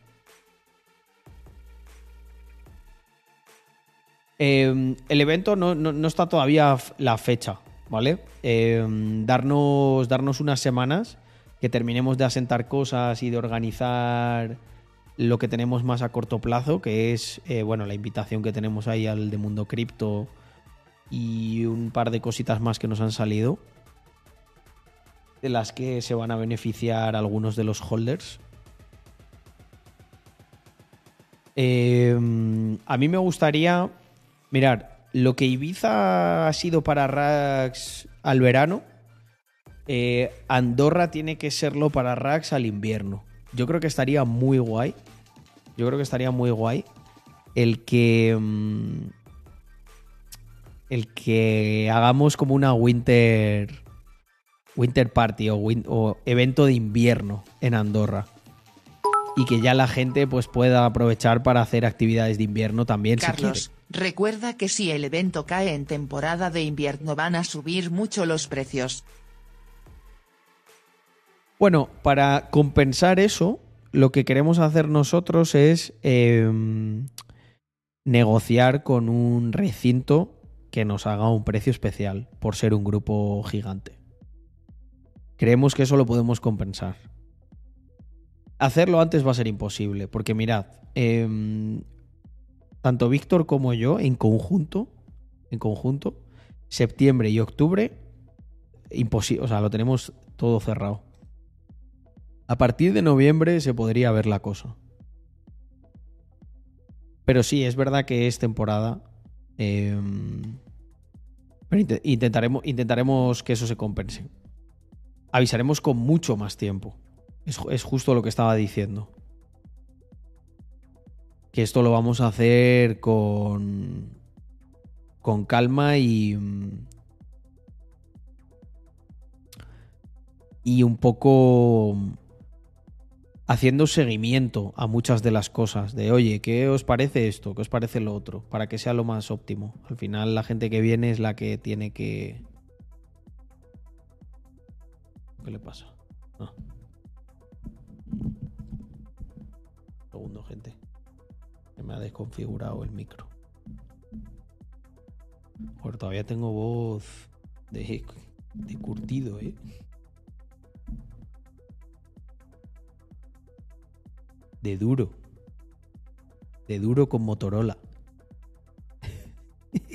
Eh, el evento no, no- no está todavía la fecha, ¿vale? Eh, darnos, darnos unas semanas que terminemos de asentar cosas y de organizar lo que tenemos más a corto plazo, que es, eh, bueno, la invitación que tenemos ahí al de Mundo Cripto y un par de cositas más que nos han salido, de las que se van a beneficiar algunos de los holders. Eh, a mí me gustaría, mirar, lo que Ibiza ha sido para Rax al verano, eh, Andorra tiene que serlo para Rax al invierno. Yo creo que estaría muy guay. Yo creo que estaría muy guay el que. mm, el que hagamos como una winter. Winter party o, win- o evento de invierno en Andorra. Y que ya la gente pues pueda aprovechar para hacer actividades de invierno también si Carlos, recuerda que si el evento cae en temporada de invierno van a subir mucho los precios. Bueno, para compensar eso, lo que queremos hacer nosotros es eh, negociar con un recinto que nos haga un precio especial por ser un grupo gigante. Creemos que eso lo podemos compensar. Hacerlo antes va a ser imposible, porque mirad, em, tanto Víctor como yo en conjunto, en conjunto, septiembre y octubre, imposible, o sea, lo tenemos todo cerrado. A partir de noviembre se podría ver la cosa. Pero sí, es verdad que es temporada. eh, pero inte- intentaremos, intentaremos que eso se compense. Avisaremos con mucho más tiempo. Es, es justo lo que estaba diciendo. Que esto lo vamos a hacer con. con calma y. y un poco haciendo seguimiento a muchas de las cosas. De, oye, ¿qué os parece esto? ¿Qué os parece lo otro? Para que sea lo más óptimo. Al final la gente que viene es la que tiene que... ¿Qué le pasa? Ah. Segundo, gente. Me ha desconfigurado el micro. Joder, todavía tengo voz de, de curtido, ¿eh? De duro. De duro con Motorola.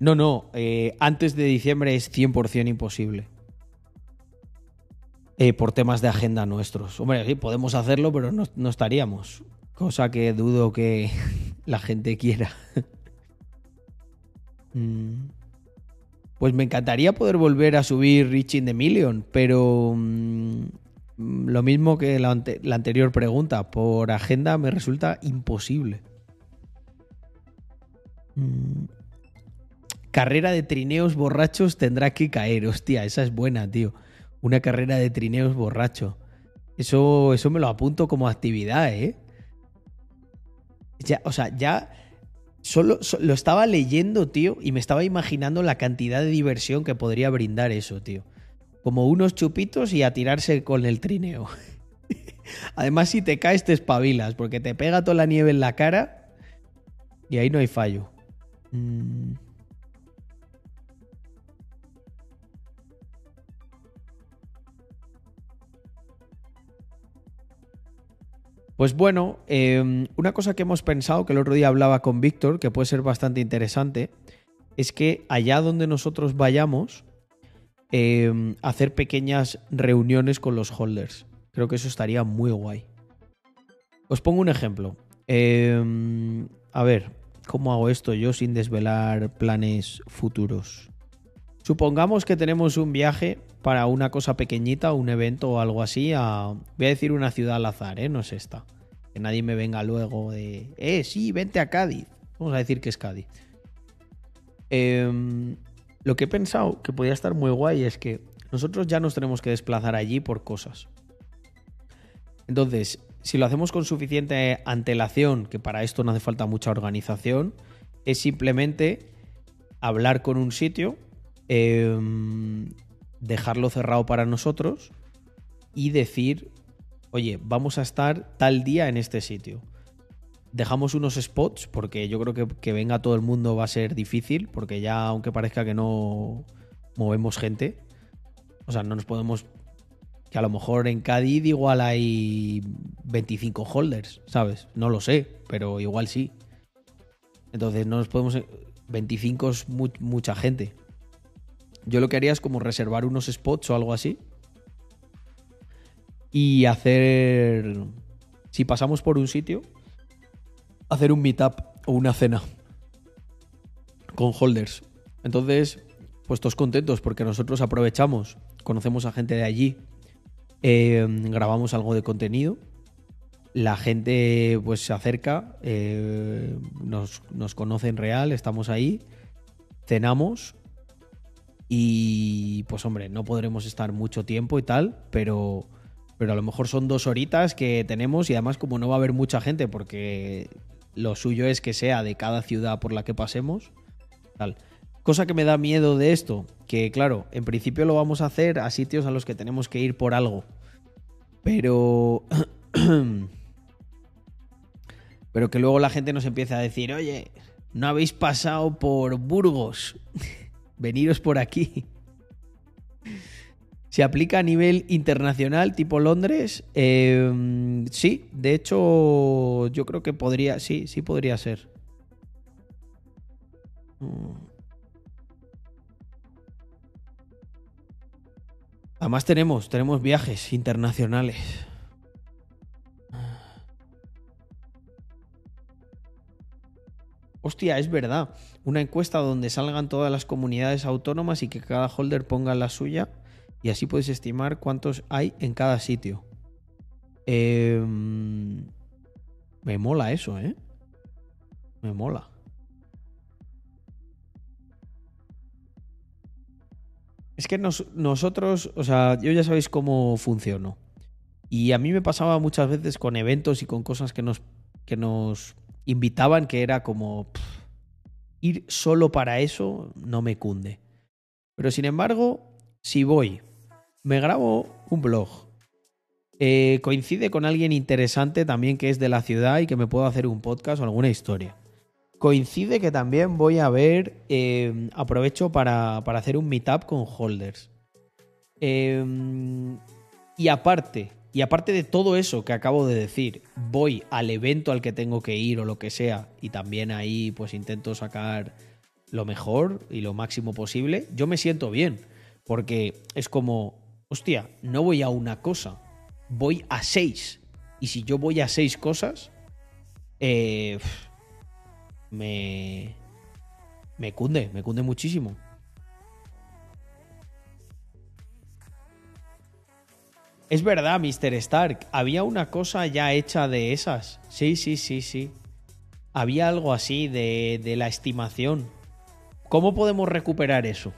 No, no. eh, antes de diciembre es 100% imposible. Eh, por temas de agenda nuestros. Hombre, sí, podemos hacerlo, pero no, no estaríamos. Cosa que dudo que la gente quiera. Mm. Pues me encantaría poder volver a subir Reaching the Million, pero mm, lo mismo que la anterior pregunta, por agenda me resulta imposible. Mm. Carrera de trineos borrachos tendrá que caer, hostia, esa es buena, tío. Una carrera de trineos borracho. Eso, eso me lo apunto como actividad, ¿eh? Ya, o sea, ya Solo, so- lo estaba leyendo, tío, y me estaba imaginando la cantidad de diversión que podría brindar eso, tío. Como unos chupitos y a tirarse con el trineo. Además, si te caes, te espabilas, porque te pega toda la nieve en la cara y ahí no hay fallo. Mm. Pues bueno, eh, una cosa que hemos pensado, que el otro día hablaba con Víctor, que puede ser bastante interesante, es que allá donde nosotros vayamos, eh, hacer pequeñas reuniones con los holders. Creo que eso estaría muy guay. Os pongo un ejemplo. Eh, a ver, ¿cómo hago esto yo sin desvelar planes futuros? Supongamos que tenemos un viaje para una cosa pequeñita, un evento o algo así, a, voy a decir una ciudad al azar, ¿eh? no es esta. Que nadie me venga luego de, eh, sí, vente a Cádiz. Vamos a decir que es Cádiz. Em, lo que he pensado que podría estar muy guay es que nosotros ya nos tenemos que desplazar allí por cosas. Entonces, si lo hacemos con suficiente antelación, que para esto no hace falta mucha organización, es simplemente hablar con un sitio, em, dejarlo cerrado para nosotros y decir, oye, vamos a estar tal día en este sitio. Dejamos unos spots, porque yo creo que que venga todo el mundo va a ser difícil, porque ya, aunque parezca que no movemos gente, o sea, no nos podemos. Que a lo mejor en Cádiz igual hay 25 holders, ¿sabes? No lo sé, pero igual sí. Entonces no nos podemos. 25 es mu- mucha gente. Yo lo que haría es como reservar unos spots o algo así. Y hacer. Si pasamos por un sitio, hacer un meetup o una cena con holders. Entonces, pues todos contentos porque nosotros aprovechamos, conocemos a gente de allí, eh, grabamos algo de contenido, la gente pues se acerca, eh, nos, nos conoce en real, estamos ahí, cenamos y pues hombre, no podremos estar mucho tiempo y tal, pero, pero a lo mejor son dos horitas que tenemos y además como no va a haber mucha gente porque lo suyo es que sea de cada ciudad por la que pasemos, tal. Cosa que me da miedo de esto, que claro, en principio lo vamos a hacer a sitios a los que tenemos que ir por algo. Pero... Pero que luego la gente nos empieza a decir, oye, no habéis pasado por Burgos, veniros por aquí. ¿Se aplica a nivel internacional, tipo Londres? Eh, sí, de hecho, yo creo que podría, sí, sí podría ser. Mm. Además tenemos, tenemos viajes internacionales. Hostia, es verdad. Una encuesta donde salgan todas las comunidades autónomas y que cada holder ponga la suya y así puedes estimar cuántos hay en cada sitio. Em, me mola eso, ¿eh? Me mola. Es que nos- nosotros, o sea, yo ya sabéis cómo funciono. Y a mí me pasaba muchas veces con eventos y con cosas que nos, que nos invitaban que era como ir solo para eso no me cunde. Pero sin embargo, si voy, me grabo un blog, eh, coincide con alguien interesante también que es de la ciudad y que me puedo hacer un podcast o alguna historia. Coincide que también voy a ver, eh, aprovecho para, para hacer un meetup con holders. Eh, y aparte, y aparte de todo eso que acabo de decir, voy al evento al que tengo que ir o lo que sea, y también ahí pues intento sacar lo mejor y lo máximo posible, yo me siento bien. Porque es como, hostia, no voy a una cosa, voy a seis. Y si yo voy a seis cosas, eh, me, me cunde, me cunde muchísimo. Es verdad, Mr. Stark. Había una cosa ya hecha de esas. Sí, sí, sí, sí. Había algo así de, de la estimación. ¿Cómo podemos recuperar eso?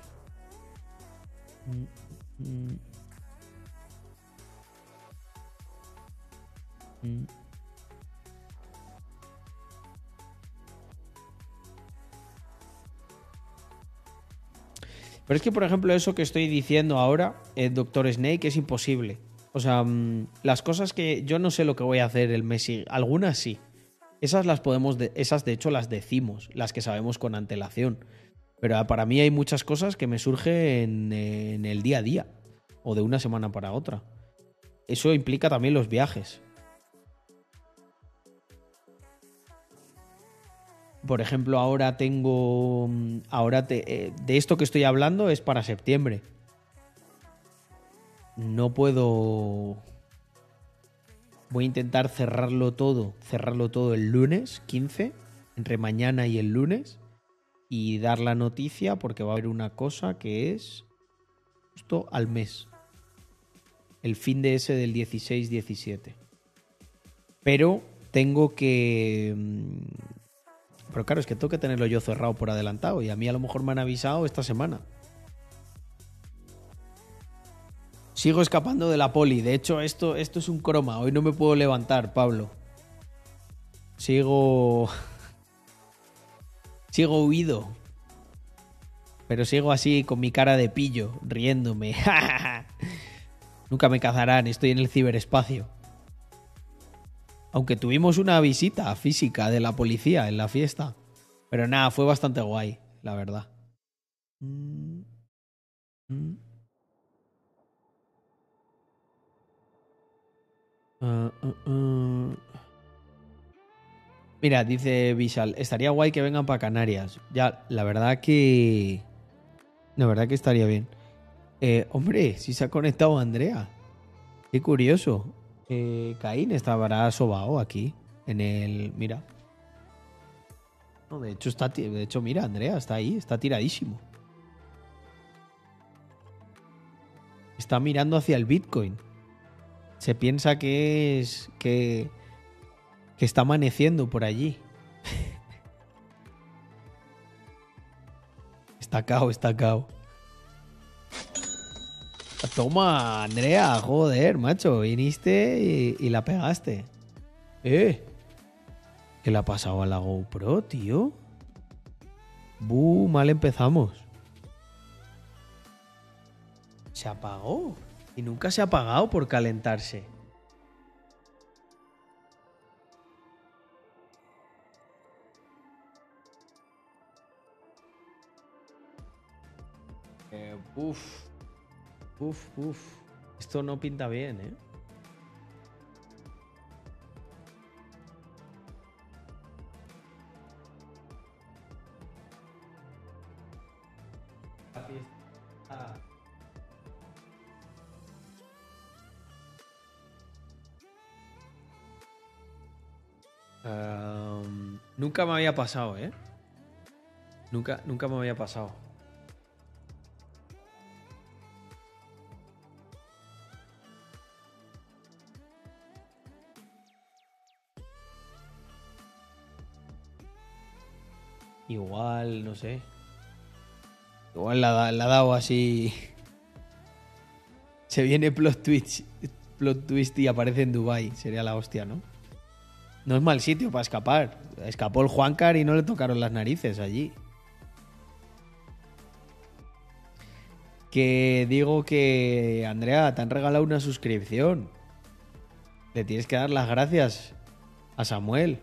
Pero es que, por ejemplo, eso que estoy diciendo ahora, el Doctor Snake, es imposible. O sea, mm, las cosas que yo no sé lo que voy a hacer el mes, algunas sí. Esas las podemos, de- esas de hecho las decimos, las que sabemos con antelación. Pero para mí hay muchas cosas que me surgen en el día a día o de una semana para otra. Eso implica también los viajes. Por ejemplo, ahora tengo. mm, Ahora te- eh, de esto que estoy hablando es para septiembre. No puedo. Voy a intentar cerrarlo todo. Cerrarlo todo el lunes 15. Entre mañana y el lunes. Y dar la noticia porque va a haber una cosa que es. Justo al mes. El fin de ese del 16-17. Pero tengo que... mm, Pero claro, es que tengo que tenerlo yo cerrado por adelantado y a mí a lo mejor me han avisado esta semana. Sigo escapando de la poli. De hecho, esto, esto es un croma. Hoy no me puedo levantar, Pablo. Sigo... Sigo huido. Pero sigo así con mi cara de pillo, riéndome. Nunca me cazarán, estoy en el ciberespacio. Aunque tuvimos una visita física de la policía en la fiesta. Pero nada, fue bastante guay, la verdad. Mm. Mm. Ah, ah, ah. Mira, dice Vishal, estaría guay que vengan para Canarias. Ya, la verdad que... La verdad que estaría bien. Eh, hombre, si se ha conectado Andrea. Qué curioso. Eh, Caín estará sobao aquí. En el. Mira. No, de hecho, está. De hecho, mira, Andrea está ahí, está tiradísimo. Está mirando hacia el Bitcoin. Se piensa que es. que. que está amaneciendo por allí. está cao, está cao. Toma, Andrea, joder, macho. Viniste y, y la pegaste. Eh. ¿Qué le ha pasado a la GoPro, tío? Buh, mal empezamos. Se apagó. Y nunca se ha apagado por calentarse. Eh, uf. Uf, uf. Esto no pinta bien, ¿eh? Um, nunca me había pasado, ¿eh? Nunca, nunca me había pasado. Igual, no sé. Igual la, la dado así. Se viene plot twist, plot twist y aparece en Dubai. Sería la hostia, ¿no? No es mal sitio para escapar. Escapó el Juancar y no le tocaron las narices allí. Que digo que, Andrea, te han regalado una suscripción. Le tienes que dar las gracias a Samuel.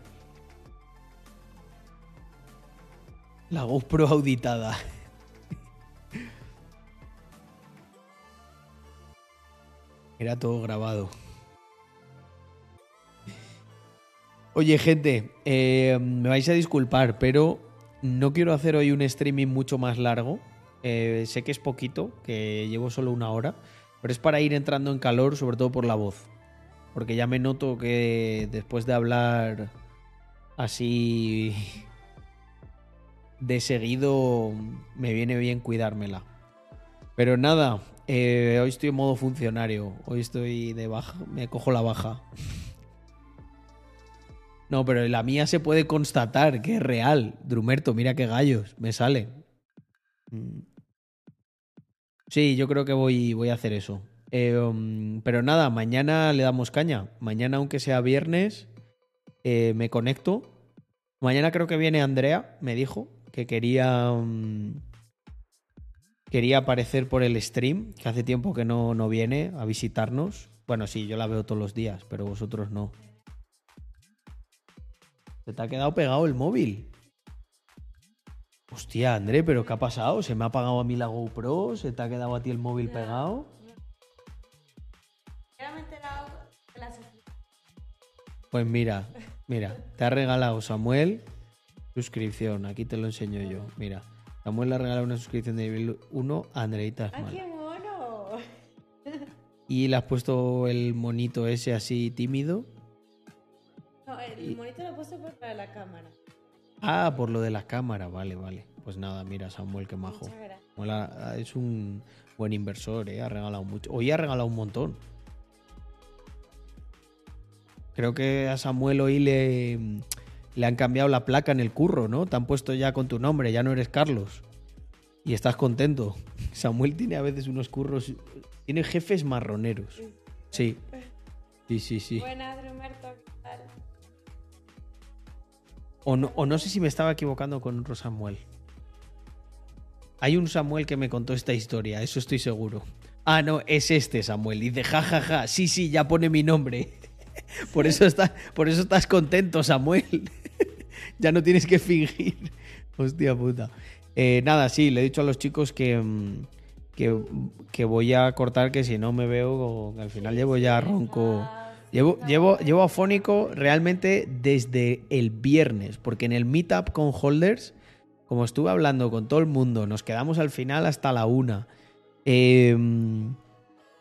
La GoPro auditada. Era todo grabado. Oye, gente, eh, me vais a disculpar, pero no quiero hacer hoy un streaming mucho más largo. Eh, sé que es poquito, que llevo solo una hora, pero es para ir entrando en calor, sobre todo por la voz. Porque ya me noto que después de hablar así de seguido, me viene bien cuidármela. Pero nada, eh, hoy estoy en modo funcionario. Hoy estoy de baja, me cojo la baja. No, pero la mía se puede constatar que es real. Drumerto, mira qué gallos me salen. Mm. Sí, yo creo que voy, voy a hacer eso. Eh, um, pero nada, mañana le damos caña. Mañana, aunque sea viernes, eh, me conecto. Mañana creo que viene Andrea, me dijo que quería. um, quería aparecer por el stream, que hace tiempo que no, no viene a visitarnos. Bueno, sí, yo la veo todos los días, pero vosotros no. Se te ha quedado pegado el móvil. Hostia, André, ¿pero qué ha pasado? ¿Se me ha apagado a mí la GoPro? ¿Se te ha quedado a ti el móvil pegado? Pues mira, mira, te ha regalado Samuel suscripción. Aquí te lo enseño yo. Mira, Samuel le ha regalado una suscripción de nivel 1 a Andreita ¡Ay, Esmal. qué mono! Y le has puesto el monito ese así tímido. No, el monito de la cámara. Ah, por lo de la cámara, vale, vale. Pues nada, mira, Samuel, qué majo. Samuel ha- es un buen inversor, ¿eh? Ha regalado mucho. Hoy ha regalado un montón. Creo que a Samuel hoy le, le han cambiado la placa en el curro, ¿no? Te han puesto ya con tu nombre, ya no eres Carlos. Y estás contento. Samuel tiene a veces unos curros. Tiene jefes marroneros. Sí. Sí, sí, sí. Buenas, Drumerto, ¿qué tal? O no, o no sé si me estaba equivocando con otro Samuel. Hay un Samuel que me contó esta historia, eso estoy seguro. Ah, no, es este Samuel. Dice, ja, ja, ja. Sí, sí, ya pone mi nombre. Por eso, está, por eso estás contento, Samuel. ya no tienes que fingir. Hostia puta. Eh, nada, sí, le he dicho a los chicos que, mm, que, que voy a cortar, que si no me veo, al final llevo ya ronco. Llevo, llevo, llevo afónico realmente desde el viernes, porque en el meetup con holders, como estuve hablando con todo el mundo, nos quedamos al final hasta la una. Eh,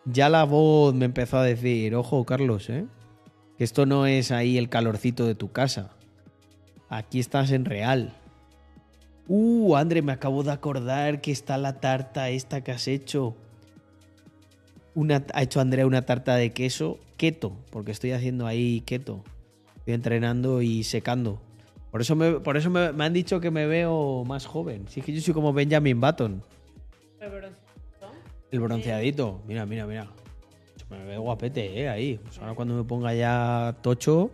ya la voz me empezó a decir, ojo, Carlos, ¿eh? que esto no es ahí el calorcito de tu casa. Aquí estás en real. Uh, André, me acabo de acordar que está la tarta esta que has hecho. Ha hecho Andrea una tarta de queso keto, porque estoy haciendo ahí keto. Estoy entrenando y secando. Por eso, me, por eso me, me han dicho que me veo más joven. Si es que yo soy como Benjamin Button. El bronceado. El bronceadito. Mira, mira, mira. Me veo guapete, ¿eh? Ahí. Pues ahora cuando me ponga ya tocho.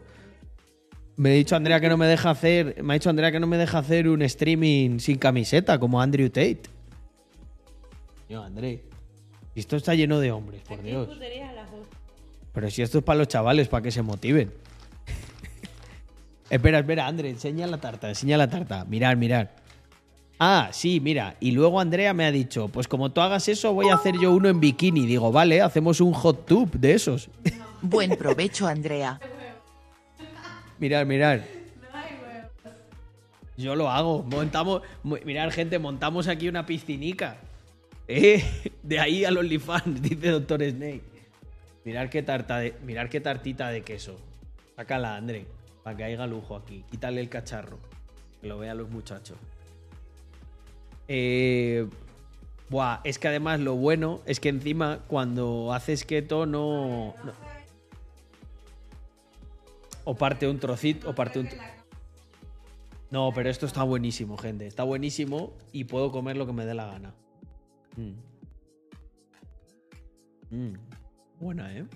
Me ha dicho Andrea que no me deja hacer. Me ha dicho Andrea que no me deja hacer un streaming sin camiseta, como Andrew Tate. Yo, André. Esto está lleno de hombres, por Dios. dos. Pero si esto es para los chavales, para que se motiven. espera, espera, André, enseña la tarta, enseña la tarta. Mirar, mirar. Ah, sí, mira. Y luego Andrea me ha dicho, pues como tú hagas eso, voy a hacer yo uno en bikini. Digo, vale, hacemos un hot tub de esos. Buen provecho, Andrea. mirar, mirar. Yo lo hago. Montamos, mirar, gente, montamos aquí una piscinica. Eh, de ahí al OnlyFans, dice Doctor Snake. Mirar qué tarta de, mirar qué tartita de queso. Sácala, André, para que haya lujo aquí. Quítale el cacharro. Que lo vean los muchachos. Eh, buah, es que además lo bueno es que encima cuando haces keto no, no- o parte un trocito, o parte un... No, pero esto está buenísimo, gente. Está buenísimo y puedo comer lo que me dé la gana. Mm. Mm. Buena, ¿eh?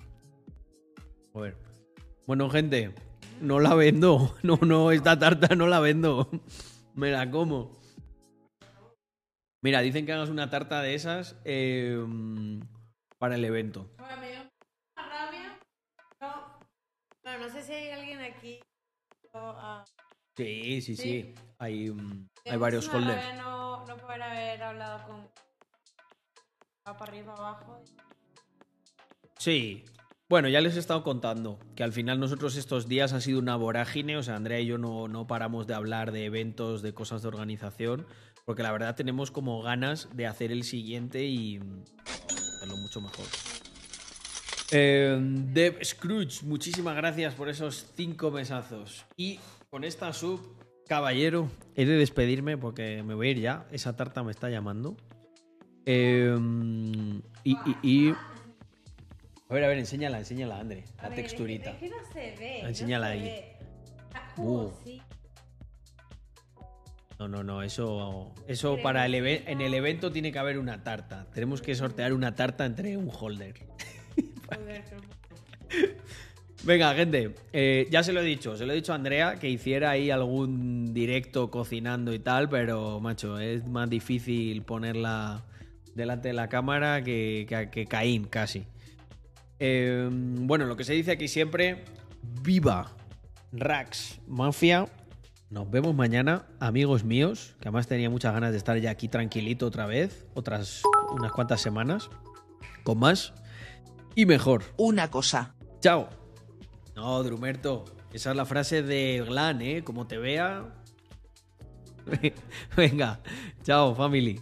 A ver. Bueno, gente, no la vendo. No, no, esta tarta no la vendo. Me la como. Mira, dicen que hagas una tarta de esas eh, para el evento. Bueno, me dio una rabia. No, bueno, no sé si hay alguien aquí. o, ah, Sí, sí, sí. Sí. Hay, me hay varios holders. No, no poder haber hablado con. Va para arriba, abajo. Sí. Bueno, ya les he estado contando que al final nosotros estos días ha sido una vorágine, o sea, Andrea y yo no, no paramos de hablar de eventos, de cosas de organización, porque la verdad tenemos como ganas de hacer el siguiente y hacerlo mucho mejor. Eh, Dev Scrooge, muchísimas gracias por esos cinco mesazos. Y con esta sub, caballero, he de despedirme porque me voy a ir ya. Esa tarta me está llamando. Eh, y, y- y- A ver, a ver, enséñala, enséñala, André. A La ver, texturita. Es que, es que no se ve. Enséñala no se ahí. ve. Ah, Uh. sí. No, no, no, eso, eso para el eve- en el evento tiene que haber una tarta. Tenemos que sortear una tarta entre un holder. Venga, gente, eh, ya se lo he dicho, se lo he dicho a Andrea que hiciera ahí algún directo cocinando y tal, pero macho, es más difícil ponerla delante de la cámara que, que, que Caín casi. Eh, bueno, lo que se dice aquí siempre, viva Rax Mafia. Nos vemos mañana, amigos míos, que además tenía muchas ganas de estar ya aquí tranquilito otra vez, otras unas cuantas semanas, con más y mejor. Una cosa. Chao. No, Drumerto. Esa es la frase de Glan, ¿eh? Como te vea. Venga. Chao, family.